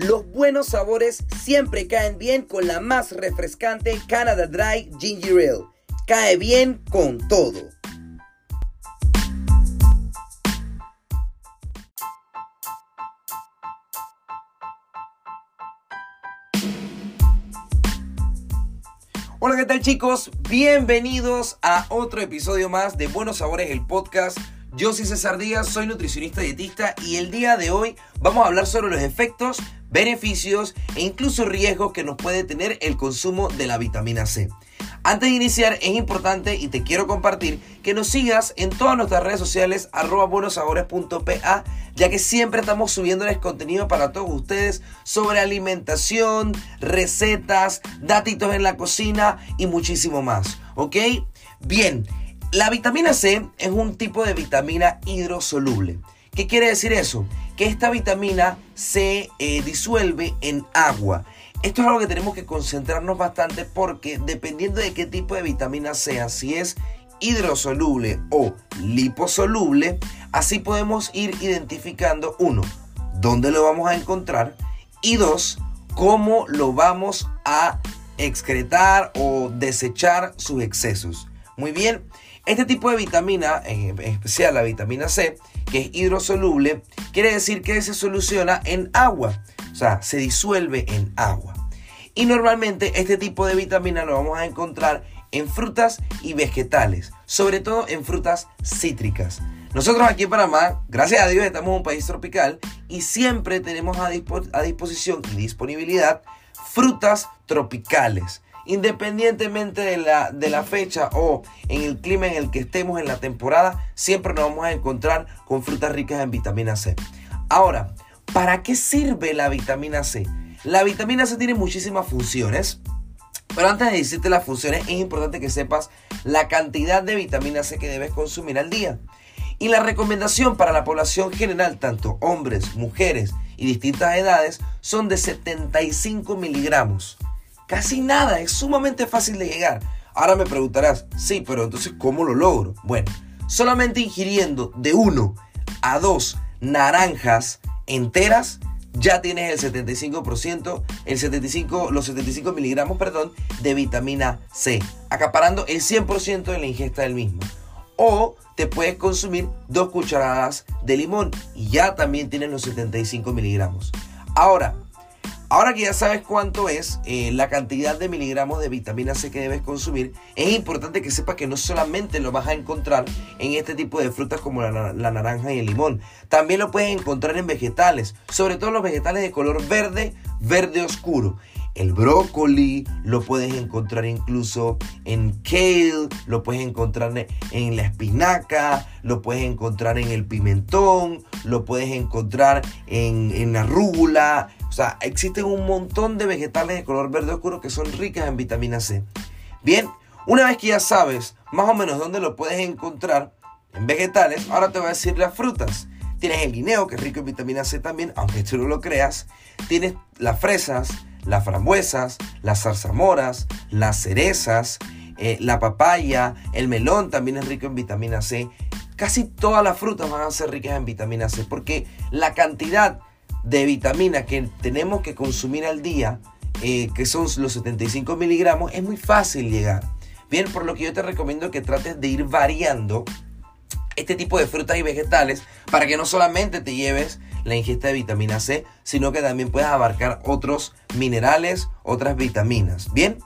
Los buenos sabores siempre caen bien con la más refrescante Canada Dry Ginger Ale. Cae bien con todo. Hola, ¿qué tal chicos? Bienvenidos a otro episodio más de Buenos Sabores, el podcast. Yo soy César Díaz, soy nutricionista dietista y el día de hoy vamos a hablar sobre los efectos beneficios e incluso riesgos que nos puede tener el consumo de la vitamina C. Antes de iniciar es importante y te quiero compartir que nos sigas en todas nuestras redes sociales arroba buenosabores.pa ya que siempre estamos subiéndoles contenido para todos ustedes sobre alimentación, recetas, datitos en la cocina y muchísimo más. ¿Ok? Bien, la vitamina C es un tipo de vitamina hidrosoluble. ¿Qué quiere decir eso? Que esta vitamina se eh, disuelve en agua. Esto es algo que tenemos que concentrarnos bastante porque dependiendo de qué tipo de vitamina sea, si es hidrosoluble o liposoluble, así podemos ir identificando, uno, dónde lo vamos a encontrar y dos, cómo lo vamos a excretar o desechar sus excesos. Muy bien, este tipo de vitamina, en especial la vitamina C, que es hidrosoluble, quiere decir que se soluciona en agua, o sea, se disuelve en agua. Y normalmente este tipo de vitamina lo vamos a encontrar en frutas y vegetales, sobre todo en frutas cítricas. Nosotros aquí en Panamá, gracias a Dios, estamos en un país tropical y siempre tenemos a, disposición y disponibilidad frutas tropicales independientemente de la, de la fecha o en el clima en el que estemos en la temporada, siempre nos vamos a encontrar con frutas ricas en vitamina C. Ahora, ¿para qué sirve la vitamina C? La vitamina C tiene muchísimas funciones. Pero antes de decirte las funciones, es importante que sepas la cantidad de vitamina C que debes consumir al día. Y la recomendación para la población general, tanto hombres, mujeres y distintas edades, son de 75 miligramos. Casi nada, es sumamente fácil de llegar. Ahora me preguntarás, sí, pero entonces ¿cómo lo logro? Bueno, solamente ingiriendo de 1 a 2 naranjas enteras, ya tienes el 75%, el 75, los 75 miligramos, perdón, de vitamina C, acaparando el 100% de la ingesta del mismo. O te puedes consumir dos cucharadas de limón y ya también tienes los 75 miligramos. Ahora, Ahora que ya sabes cuánto es eh, la cantidad de miligramos de vitamina C que debes consumir, es importante que sepas que no solamente lo vas a encontrar en este tipo de frutas como la, la, naranja y el limón, también lo puedes encontrar en vegetales, sobre todo los vegetales de color verde, verde oscuro. El brócoli lo puedes encontrar incluso en kale, lo puedes encontrar en la espinaca, lo puedes encontrar en el pimentón, lo puedes encontrar en, en la rúgula, o sea, existen un montón de vegetales de color verde oscuro que son ricas en vitamina C. Bien, una vez que ya sabes más o menos dónde lo puedes encontrar en vegetales, ahora te voy a decir las frutas. Tienes el guineo, que es rico en vitamina C también, aunque tú no lo creas. Tienes las fresas, las frambuesas, las zarzamoras, las cerezas, eh, la papaya, el melón también es rico en vitamina C. Casi todas las frutas van a ser ricas en vitamina C porque la cantidad de vitamina que tenemos que consumir al día, eh, que son los 75 miligramos, es muy fácil llegar. Bien, por lo que yo te recomiendo que trates de ir variando este tipo de frutas y vegetales para que no solamente te lleves la ingesta de vitamina C, sino que también puedas abarcar otros minerales, otras vitaminas. Bien,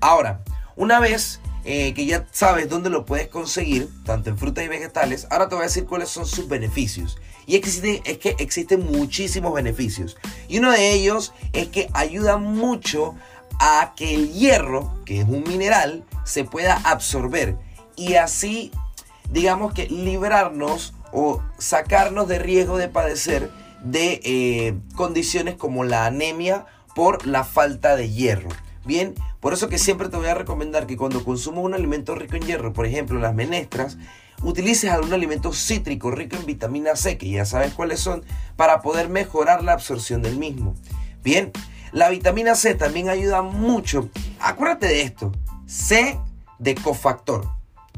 ahora, una vez eh, que ya sabes dónde lo puedes conseguir, tanto en frutas y vegetales, ahora te voy a decir cuáles son sus beneficios. Y es que existen muchísimos beneficios. Y uno de ellos es que ayuda mucho a que el hierro, que es un mineral, se pueda absorber. Y así, digamos que librarnos o sacarnos de riesgo de padecer de eh, condiciones como la anemia por la falta de hierro. Bien, por eso que siempre te voy a recomendar que cuando consumas un alimento rico en hierro, por ejemplo las menestras, utilices algún alimento cítrico rico en vitamina C, que ya sabes cuáles son, para poder mejorar la absorción del mismo. Bien, la vitamina C también ayuda mucho. Acuérdate de esto, C de cofactor.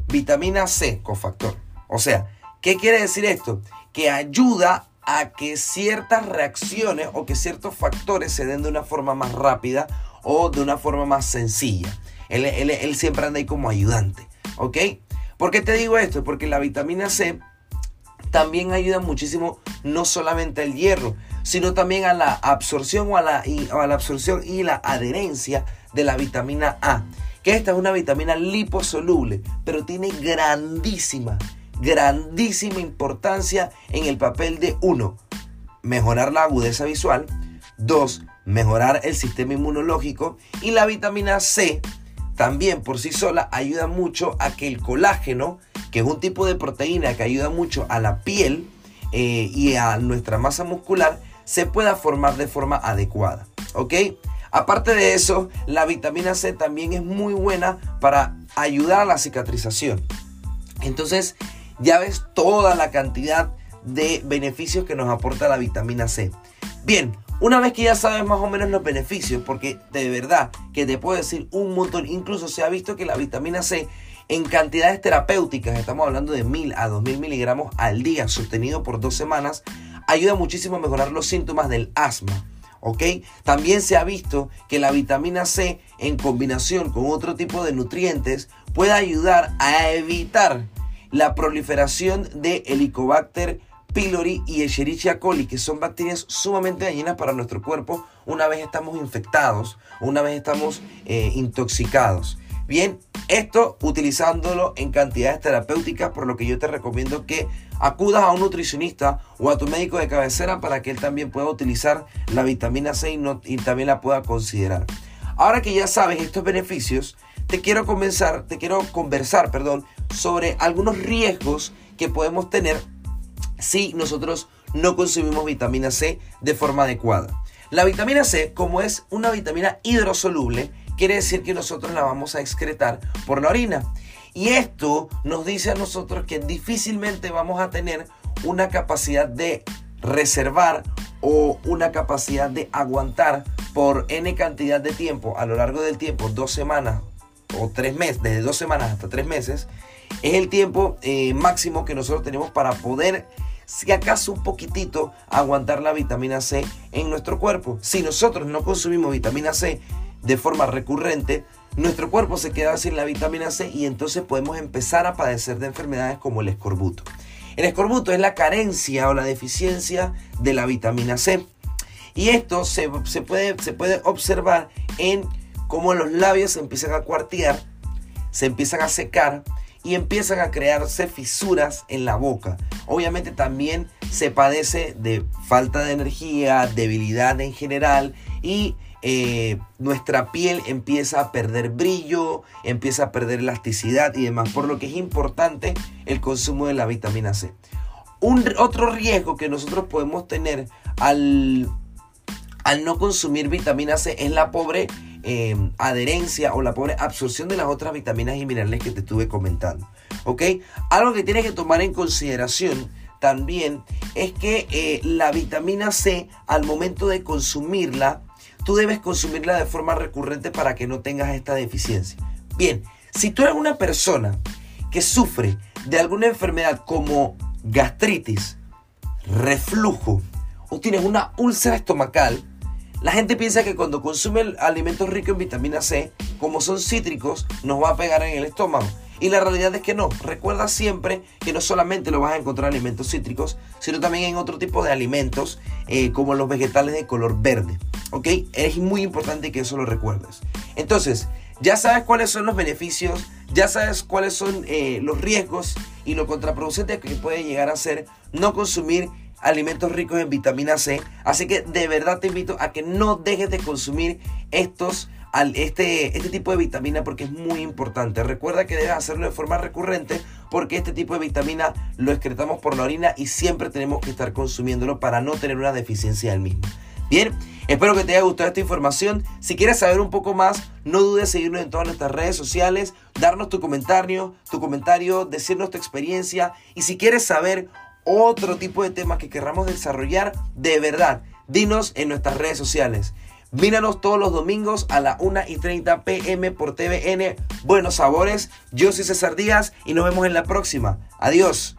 Vitamina C, cofactor. O sea, ¿qué quiere decir esto? Que ayuda a que ciertas reacciones o que ciertos factores se den de una forma más rápida o de una forma más sencilla. Él, él siempre anda ahí como ayudante. ¿Ok? ¿Por qué te digo esto? Porque la vitamina C también ayuda muchísimo no solamente al hierro, sino también a la absorción o a la, a la absorción y la adherencia de la vitamina A. Que esta es una vitamina liposoluble, pero tiene grandísima, grandísima importancia en el papel de uno, mejorar la agudeza visual, dos, mejorar el sistema inmunológico y la vitamina C también por sí sola ayuda mucho a que el colágeno, que es un tipo de proteína que ayuda mucho a la piel eh, y a nuestra masa muscular, se pueda formar de forma adecuada. ¿Ok? Aparte de eso, la vitamina C también es muy buena para ayudar a la cicatrización. Entonces, ya ves toda la cantidad de beneficios que nos aporta la vitamina C. Bien, una vez que ya sabes más o menos los beneficios, porque de verdad que te puedo decir un montón, incluso se ha visto que la vitamina C en cantidades terapéuticas, estamos hablando de 1000 a 2000 miligramos al día, sostenido por dos semanas, ayuda muchísimo a mejorar los síntomas del asma. ¿ok? También se ha visto que la vitamina C en combinación con otro tipo de nutrientes puede ayudar a evitar la proliferación de Helicobacter pylori y Escherichia coli, que son bacterias sumamente dañinas para nuestro cuerpo una vez estamos infectados, una vez estamos eh, intoxicados. Bien, esto utilizándolo en cantidades terapéuticas, por lo que yo te recomiendo que acudas a un nutricionista o a tu médico de cabecera para que él también pueda utilizar la vitamina C y, y también la pueda considerar. Ahora que ya sabes estos beneficios, te quiero comenzar, te quiero conversar, perdón, sobre algunos riesgos que podemos tener si nosotros no consumimos vitamina C de forma adecuada. La vitamina C, como es una vitamina hidrosoluble, quiere decir que nosotros la vamos a excretar por la orina. Y esto nos dice a nosotros que difícilmente vamos a tener una capacidad de reservar o una capacidad de aguantar por n cantidad de tiempo a lo largo del tiempo, dos semanas o tres meses, desde dos semanas hasta tres meses, es el tiempo eh, máximo que nosotros tenemos para poder si acaso un poquitito aguantar la vitamina C en nuestro cuerpo. Si nosotros no consumimos vitamina C de forma recurrente, nuestro cuerpo se queda sin la vitamina C y entonces podemos empezar a padecer de enfermedades como el escorbuto. El escorbuto es la carencia o la deficiencia de la vitamina C. Y esto se, puede, se puede observar en cómo los labios se empiezan a cuartear, se empiezan a secar y empiezan a crearse fisuras en la boca. Obviamente también se padece de falta de energía, debilidad en general y eh, nuestra piel empieza a perder brillo, empieza a perder elasticidad y demás, por lo que es importante el consumo de la vitamina C. Un, otro riesgo que nosotros podemos tener al, al no consumir vitamina C es la pobre Em, adherencia o la pobre absorción de las otras vitaminas y minerales que te estuve comentando. ¿Ok? Algo que tienes que tomar en consideración también es que eh, la vitamina C al momento de consumirla, tú debes consumirla de forma recurrente para que no tengas esta deficiencia. Bien, si tú eres una persona que sufre de alguna enfermedad como gastritis, reflujo o tienes una úlcera estomacal, la gente piensa que cuando consume alimentos ricos en vitamina C, como son cítricos, nos va a pegar en el estómago. Y la realidad es que no. Recuerda siempre que no solamente lo vas a encontrar en alimentos cítricos, sino también en otro tipo de alimentos, eh, como los vegetales de color verde. ¿Ok? Es muy importante que eso lo recuerdes. Entonces, ya sabes cuáles son los beneficios, ya sabes cuáles son eh, los riesgos y lo contraproducente que puede llegar a ser no consumir alimentos ricos en vitamina C. Así que de verdad te invito a que no dejes de consumir estos este, este tipo de vitamina porque es muy importante. Recuerda que debes hacerlo de forma recurrente porque este tipo de vitamina lo excretamos por la orina y siempre tenemos que estar consumiéndolo para no tener una deficiencia del mismo. Bien, espero que te haya gustado esta información. Si quieres saber un poco más, no dudes en seguirnos en todas nuestras redes sociales, darnos tu comentario, tu comentario, decirnos tu experiencia y si quieres saber otro tipo de temas que querramos desarrollar, de verdad, dinos en nuestras redes sociales. Míranos todos los domingos a la 1 y 30 pm por TVN. Buenos sabores. Yo soy César Díaz y nos vemos en la próxima. Adiós.